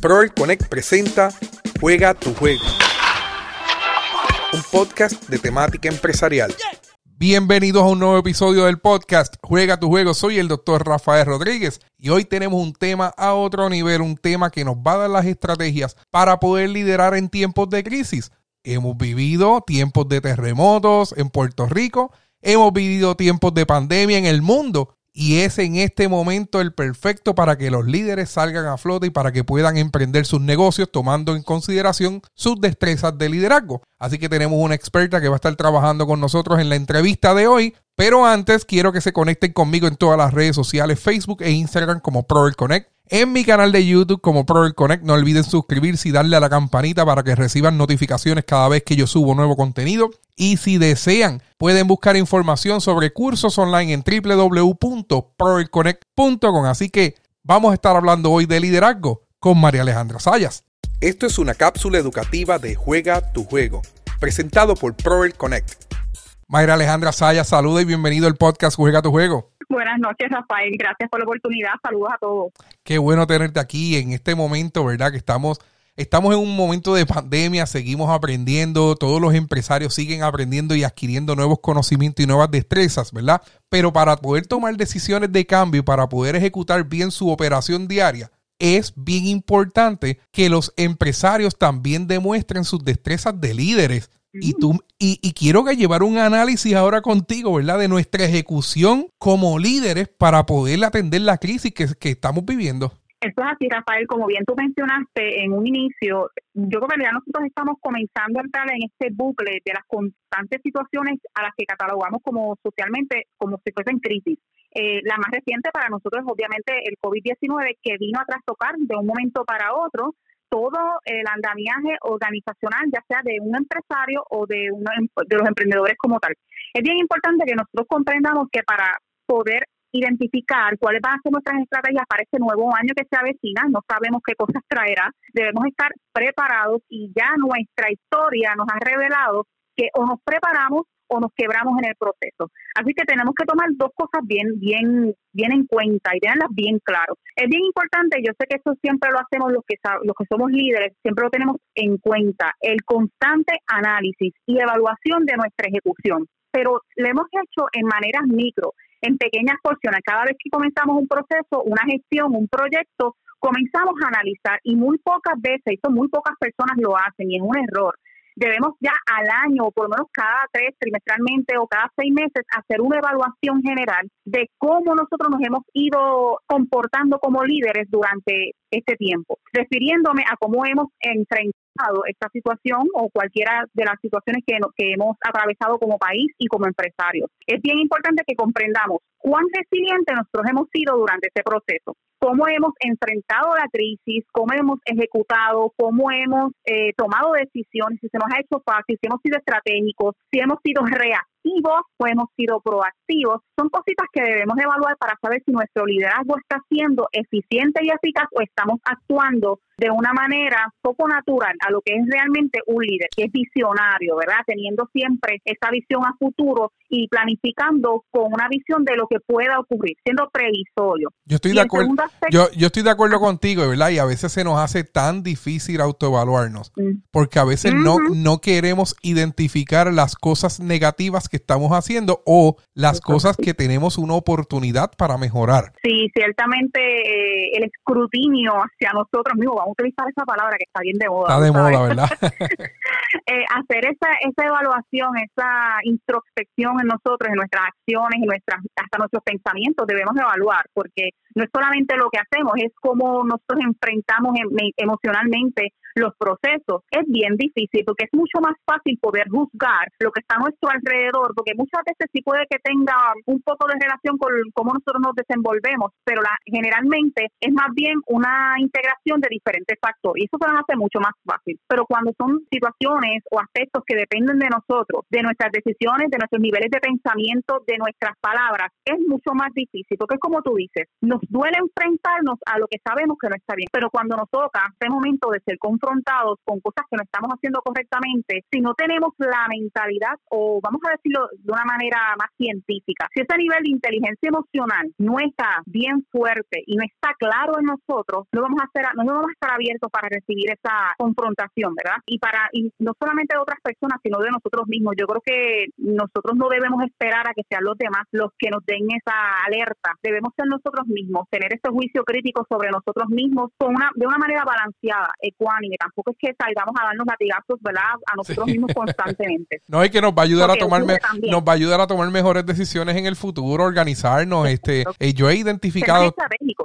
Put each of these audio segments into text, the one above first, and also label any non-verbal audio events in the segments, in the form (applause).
Proel Connect presenta Juega tu juego, un podcast de temática empresarial. Bienvenidos a un nuevo episodio del podcast Juega tu juego. Soy el doctor Rafael Rodríguez y hoy tenemos un tema a otro nivel, un tema que nos va a dar las estrategias para poder liderar en tiempos de crisis. Hemos vivido tiempos de terremotos en Puerto Rico, hemos vivido tiempos de pandemia en el mundo y es en este momento el perfecto para que los líderes salgan a flote y para que puedan emprender sus negocios tomando en consideración sus destrezas de liderazgo. Así que tenemos una experta que va a estar trabajando con nosotros en la entrevista de hoy. Pero antes quiero que se conecten conmigo en todas las redes sociales, Facebook e Instagram como Proel Connect en mi canal de YouTube como Proel Connect. No olviden suscribirse y darle a la campanita para que reciban notificaciones cada vez que yo subo nuevo contenido. Y si desean, pueden buscar información sobre cursos online en www.proelconnect.com. Así que vamos a estar hablando hoy de liderazgo con María Alejandra Sayas. Esto es una cápsula educativa de Juega tu Juego, presentado por Proel Connect. Mayra Alejandra Sayas, saluda y bienvenido al podcast Juega tu Juego. Buenas noches, Rafael. Gracias por la oportunidad. Saludos a todos. Qué bueno tenerte aquí en este momento, ¿verdad? Que estamos, estamos en un momento de pandemia, seguimos aprendiendo, todos los empresarios siguen aprendiendo y adquiriendo nuevos conocimientos y nuevas destrezas, ¿verdad? Pero para poder tomar decisiones de cambio y para poder ejecutar bien su operación diaria, es bien importante que los empresarios también demuestren sus destrezas de líderes y tú y, quiero que llevar un análisis ahora contigo, ¿verdad? De nuestra ejecución como líderes para poder atender la crisis que, que estamos viviendo. Eso es así, Rafael. Como bien tú mencionaste en un inicio, yo creo que ya nosotros estamos comenzando a entrar en este bucle de las constantes situaciones a las que catalogamos como socialmente como si fuesen crisis. Eh, la más reciente para nosotros es obviamente el COVID-19 que vino a trastocar de un momento para otro todo el andamiaje organizacional, ya sea de un empresario o de, uno de los emprendedores como tal. Es bien importante que nosotros comprendamos que para poder identificar cuáles van a ser nuestras estrategias para este nuevo año que se avecina, no sabemos qué cosas traerá, debemos estar preparados y ya nuestra historia nos ha revelado que o nos preparamos o nos quebramos en el proceso. Así que tenemos que tomar dos cosas bien, bien, bien en cuenta y tenerlas bien claro. Es bien importante, yo sé que eso siempre lo hacemos los que, los que somos líderes, siempre lo tenemos en cuenta, el constante análisis y evaluación de nuestra ejecución. Pero lo hemos hecho en maneras micro, en pequeñas porciones. Cada vez que comenzamos un proceso, una gestión, un proyecto, comenzamos a analizar y muy pocas veces, eso muy pocas personas lo hacen y es un error debemos ya al año o por lo menos cada tres trimestralmente o cada seis meses hacer una evaluación general de cómo nosotros nos hemos ido comportando como líderes durante este tiempo, refiriéndome a cómo hemos enfrentado esta situación o cualquiera de las situaciones que, que hemos atravesado como país y como empresarios. Es bien importante que comprendamos cuán resilientes nosotros hemos sido durante este proceso cómo hemos enfrentado la crisis, cómo hemos ejecutado, cómo hemos eh, tomado decisiones, si se nos ha hecho fácil, si hemos sido estratégicos, si hemos sido reactivos o hemos sido proactivos. Son cositas que debemos evaluar para saber si nuestro liderazgo está siendo eficiente y eficaz o estamos actuando de una manera poco natural a lo que es realmente un líder, que es visionario, ¿verdad? Teniendo siempre esa visión a futuro y planificando con una visión de lo que pueda ocurrir, siendo previsorio. Yo estoy de acuerdo. Yo, yo estoy de acuerdo contigo, ¿verdad? Y a veces se nos hace tan difícil autoevaluarnos, mm. porque a veces no, no queremos identificar las cosas negativas que estamos haciendo o las cosas que tenemos una oportunidad para mejorar. Sí, ciertamente eh, el escrutinio hacia nosotros mismos, vamos a utilizar esa palabra que está bien de moda. Está de moda, ¿verdad? (laughs) Eh, hacer esa, esa evaluación, esa introspección en nosotros, en nuestras acciones, en nuestras, hasta nuestros pensamientos, debemos evaluar, porque no es solamente lo que hacemos, es cómo nosotros enfrentamos em, emocionalmente los procesos. Es bien difícil porque es mucho más fácil poder juzgar lo que está a nuestro alrededor, porque muchas veces sí puede que tenga un poco de relación con cómo nosotros nos desenvolvemos, pero la, generalmente es más bien una integración de diferentes factores y eso se nos hace mucho más fácil. Pero cuando son situaciones o aspectos que dependen de nosotros, de nuestras decisiones, de nuestros niveles de pensamiento, de nuestras palabras, es mucho más difícil, porque es como tú dices, nos duele enfrentarnos a lo que sabemos que no está bien, pero cuando nos toca este momento de ser confrontados con cosas que no estamos haciendo correctamente, si no tenemos la mentalidad, o vamos a decirlo de una manera más científica, si ese nivel de inteligencia emocional no está bien fuerte y no está claro en nosotros, no vamos a hacer, no vamos a estar abiertos para recibir esa confrontación, ¿verdad? Y para y no solamente de otras personas, sino de nosotros mismos. Yo creo que nosotros no debemos esperar a que sean los demás los que nos den esa alerta. Debemos ser nosotros mismos, tener ese juicio crítico sobre nosotros mismos con una de una manera balanceada, ecuánime. Tampoco es que salgamos a darnos latigazos, ¿verdad? A nosotros mismos (laughs) constantemente. No, es que nos va a ayudar a tomar nos va a ayudar a tomar mejores decisiones en el futuro, organizarnos. Este, eh, yo he identificado.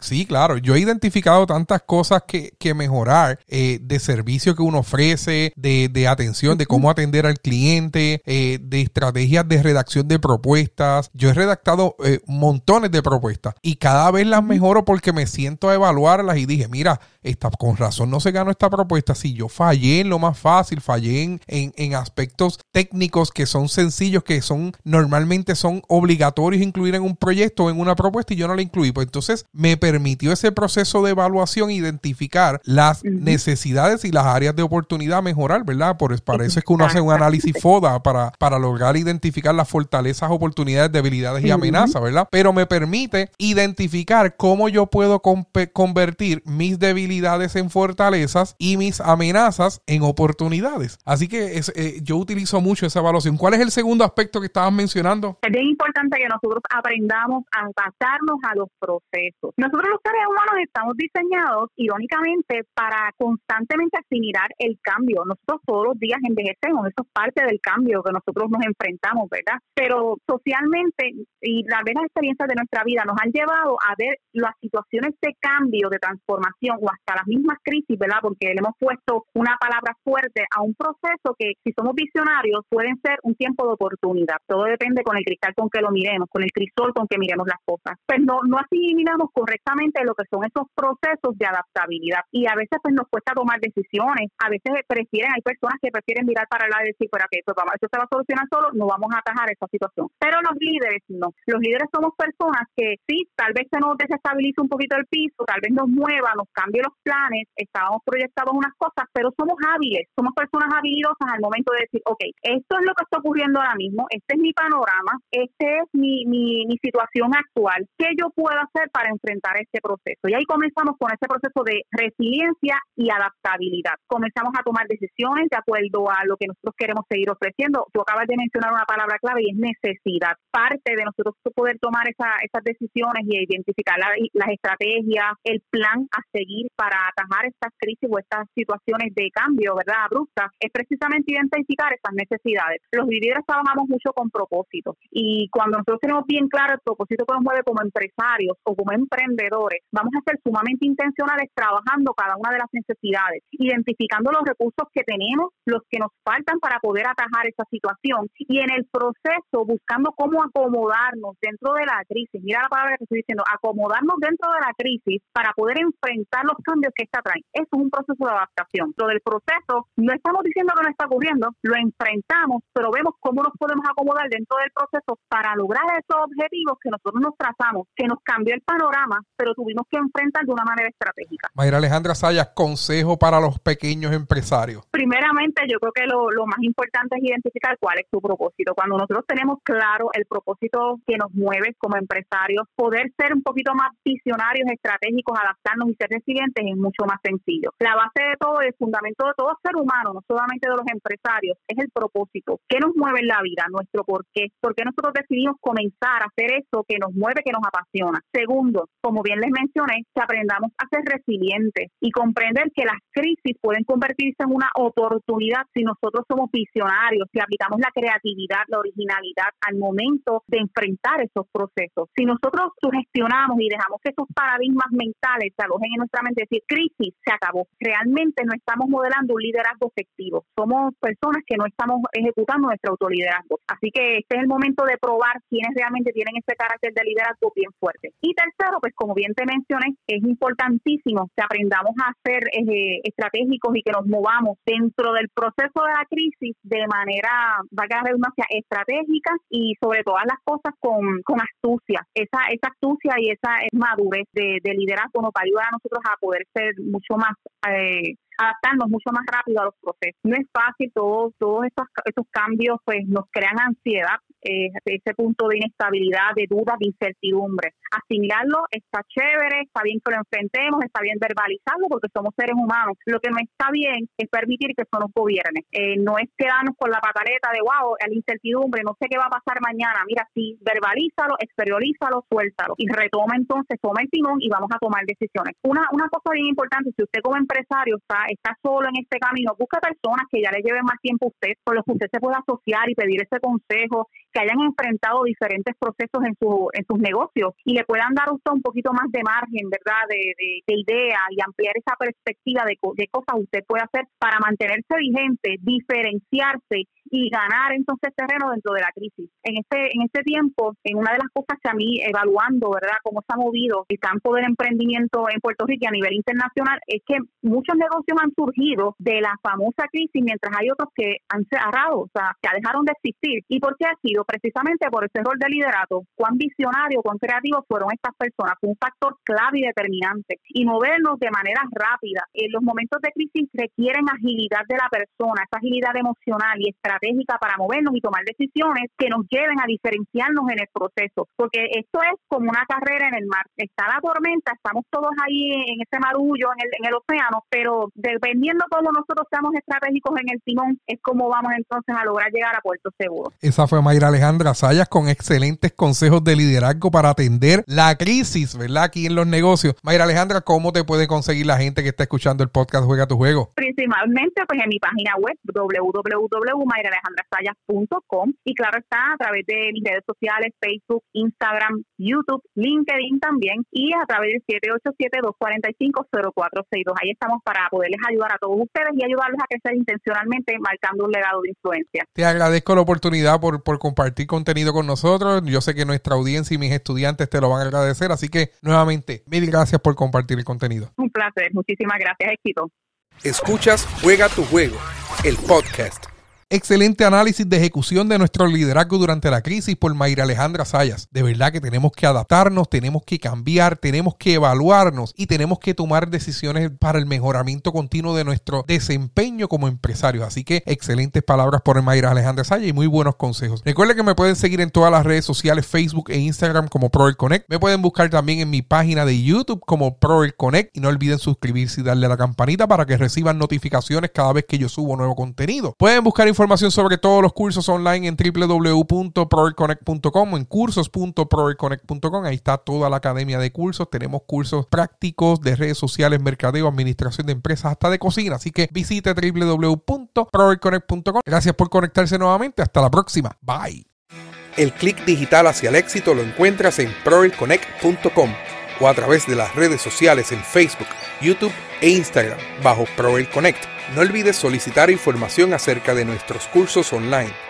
Sí, claro. Yo he identificado tantas cosas que, que mejorar eh, de servicio que uno ofrece, de, de atención, de cómo atender al cliente, eh, de estrategias de redacción de propuestas. Yo he redactado montones de propuestas y cada vez las mejoro porque me siento a evaluarlas y dije, mira, esta, con razón no se ganó esta propuesta. Si yo fallé en lo más fácil, fallé en, en, aspectos técnicos que son sencillos, que son normalmente son obligatorios incluir en un proyecto o en una propuesta y yo no la incluí. Pues entonces me permitió ese proceso de evaluación identificar las necesidades y las áreas de oportunidad a mejorar, ¿verdad? Por, para eso es que uno hace un análisis FODA para, para lograr identificar las fortalezas, oportunidades, debilidades y amenazas, ¿verdad? Pero me permite identificar cómo yo puedo convertir mis debilidades en fortalezas y mis amenazas en oportunidades. Así que es, eh, yo utilizo mucho esa evaluación. ¿Cuál es el segundo aspecto que estabas mencionando? Es bien importante que nosotros aprendamos a adaptarnos a los procesos. Nosotros los seres humanos estamos diseñados, irónicamente, para constantemente asimilar el cambio. Nosotros todos los días envejecemos, eso es parte del cambio que nosotros nos enfrentamos, ¿verdad? Pero socialmente y las veces experiencias de nuestra vida nos han llevado a ver las situaciones de cambio, de transformación o hasta las mismas crisis, ¿verdad? Porque le hemos puesto una palabra fuerte a un proceso que si somos visionarios pueden ser un tiempo de oportunidad. Todo depende con el cristal con que lo miremos, con el crisol con que miremos las cosas. Pues no, no asimilamos correctamente lo que son esos procesos de adaptabilidad y a veces pues nos cuesta tomar decisiones, a veces prefieren, hay personas que prefieren mirar para el lado y decir, para que esto, esto se va a solucionar solo, no vamos a atajar esa situación. Pero los líderes no. Los líderes somos personas que sí, tal vez se nos desestabilice un poquito el piso, tal vez nos mueva, nos cambie los planes, estábamos proyectados unas cosas, pero somos hábiles, somos personas habilidosas al momento de decir, ok, esto es lo que está ocurriendo ahora mismo, este es mi panorama, este es mi, mi, mi situación actual, ¿qué yo puedo hacer para enfrentar este proceso? Y ahí comenzamos con ese proceso de resiliencia y adaptabilidad. Comenzamos a tomar decisiones de acuerdo a lo que nosotros queremos seguir ofreciendo. Tú acabas de mencionar una palabra clave y es necesidad. Parte de nosotros poder tomar esas decisiones y identificar las estrategias, el plan a seguir para atajar estas crisis o estas situaciones de cambio, ¿verdad? Abruptas, es precisamente identificar esas necesidades. Los líderes trabajamos mucho con propósitos y cuando nosotros tenemos bien claro el propósito que nos mueve como empresarios o como emprendedores, vamos a ser sumamente intencionales trabajando cada una de las necesidades, identificando los recursos que tenemos, los que nos faltan para poder atajar esa situación y en el proceso buscando cómo acomodarnos dentro de la crisis. Mira la palabra que estoy diciendo, acomodarnos dentro de la crisis para poder enfrentar los que esta trae. Eso es un proceso de adaptación. Lo del proceso, no estamos diciendo que no está ocurriendo, lo enfrentamos, pero vemos cómo nos podemos acomodar dentro del proceso para lograr esos objetivos que nosotros nos trazamos, que nos cambió el panorama, pero tuvimos que enfrentar de una manera estratégica. Mayra Alejandra Sayas, consejo para los pequeños empresarios. Primeramente, yo creo que lo, lo más importante es identificar cuál es su propósito. Cuando nosotros tenemos claro el propósito que nos mueve como empresarios, poder ser un poquito más visionarios, estratégicos, adaptarnos y ser resilientes es mucho más sencillo. La base de todo, el fundamento de todo ser humano, no solamente de los empresarios, es el propósito. ¿Qué nos mueve en la vida? Nuestro por qué. ¿Por qué nosotros decidimos comenzar a hacer eso que nos mueve, que nos apasiona? Segundo, como bien les mencioné, que aprendamos a ser resilientes y comprender que las crisis pueden convertirse en una oportunidad si nosotros somos visionarios, si aplicamos la creatividad, la originalidad al momento de enfrentar esos procesos. Si nosotros sugestionamos y dejamos que esos paradigmas mentales se alojen en nuestra mente, decir, crisis, se acabó. Realmente no estamos modelando un liderazgo efectivo. Somos personas que no estamos ejecutando nuestro autoliderazgo. Así que este es el momento de probar quiénes realmente tienen ese carácter de liderazgo bien fuerte. Y tercero, pues como bien te mencioné, es importantísimo que aprendamos a ser eh, estratégicos y que nos movamos dentro del proceso de la crisis de manera, va a redundancia, estratégica y sobre todas las cosas con, con astucia. Esa, esa astucia y esa madurez de, de liderazgo nos va ayudar a nosotros a poder ser mucho más eh, adaptarnos mucho más rápido a los procesos. No es fácil, todos, todos estos, estos cambios pues nos crean ansiedad, eh, ese punto de inestabilidad, de duda, de incertidumbre. Asimilarlo está chévere, está bien que lo enfrentemos, está bien verbalizarlo porque somos seres humanos. Lo que no está bien es permitir que eso nos gobierne. Eh, no es quedarnos con la pataleta de wow, la incertidumbre, no sé qué va a pasar mañana. Mira, sí, verbalízalo, exteriorízalo, suéltalo y retoma entonces, toma el timón y vamos a tomar decisiones. Una, una cosa bien importante, si usted como empresario está está solo en este camino, busca personas que ya le lleven más tiempo a usted, con los que usted se pueda asociar y pedir ese consejo, que hayan enfrentado diferentes procesos en, su, en sus negocios y le puedan dar a usted un poquito más de margen, ¿verdad?, de, de, ideas y ampliar esa perspectiva de, de cosas usted puede hacer para mantenerse vigente, diferenciarse y ganar entonces terreno dentro de la crisis. En este, en este tiempo, en una de las cosas que a mí, evaluando, ¿verdad?, cómo se ha movido el campo del emprendimiento en Puerto Rico y a nivel internacional, es que muchos negocios han surgido de la famosa crisis, mientras hay otros que han cerrado, o sea, que dejaron de existir. ¿Y por qué ha sido? Precisamente por ese rol de liderato. Cuán visionario, cuán creativo fueron estas personas. Fue un factor clave y determinante. Y movernos de manera rápida. En los momentos de crisis requieren agilidad de la persona, esa agilidad emocional y estratégica para movernos y tomar decisiones que nos lleven a diferenciarnos en el proceso. Porque esto es como una carrera en el mar. Está la tormenta, estamos todos ahí en ese marullo, en el, en el océano, pero de dependiendo cómo nosotros seamos estratégicos en el timón, es como vamos entonces a lograr llegar a Puerto Seguro. Esa fue Mayra Alejandra Sayas con excelentes consejos de liderazgo para atender la crisis, ¿verdad? Aquí en los negocios. Mayra Alejandra, ¿cómo te puede conseguir la gente que está escuchando el podcast Juega tu Juego? Principalmente pues en mi página web www.mayralejandrazayas.com y claro está a través de mis redes sociales, Facebook, Instagram, YouTube, LinkedIn también y a través del 787-245-0462. Ahí estamos para poderles ayudar a todos ustedes y ayudarlos a crecer intencionalmente marcando un legado de influencia. Te agradezco la oportunidad por, por compartir contenido con nosotros. Yo sé que nuestra audiencia y mis estudiantes te lo van a agradecer, así que nuevamente, mil gracias por compartir el contenido. Un placer, muchísimas gracias, éxito. Escuchas Juega tu juego, el podcast Excelente análisis de ejecución de nuestro liderazgo durante la crisis por Mayra Alejandra Sayas. De verdad que tenemos que adaptarnos, tenemos que cambiar, tenemos que evaluarnos y tenemos que tomar decisiones para el mejoramiento continuo de nuestro desempeño como empresarios. Así que excelentes palabras por Mayra Alejandra Sayas y muy buenos consejos. Recuerden que me pueden seguir en todas las redes sociales, Facebook e Instagram como ProEl Connect. Me pueden buscar también en mi página de YouTube como ProEl Connect y no olviden suscribirse y darle a la campanita para que reciban notificaciones cada vez que yo subo nuevo contenido. Pueden buscar información información sobre todos los cursos online en www.proelconnect.com o en cursos.proelconnect.com. Ahí está toda la academia de cursos. Tenemos cursos prácticos de redes sociales, mercadeo, administración de empresas, hasta de cocina. Así que visite www.proelconnect.com. Gracias por conectarse nuevamente. Hasta la próxima. Bye. El clic digital hacia el éxito lo encuentras en proelconnect.com o a través de las redes sociales en Facebook, YouTube e Instagram bajo ProElConnect. No olvides solicitar información acerca de nuestros cursos online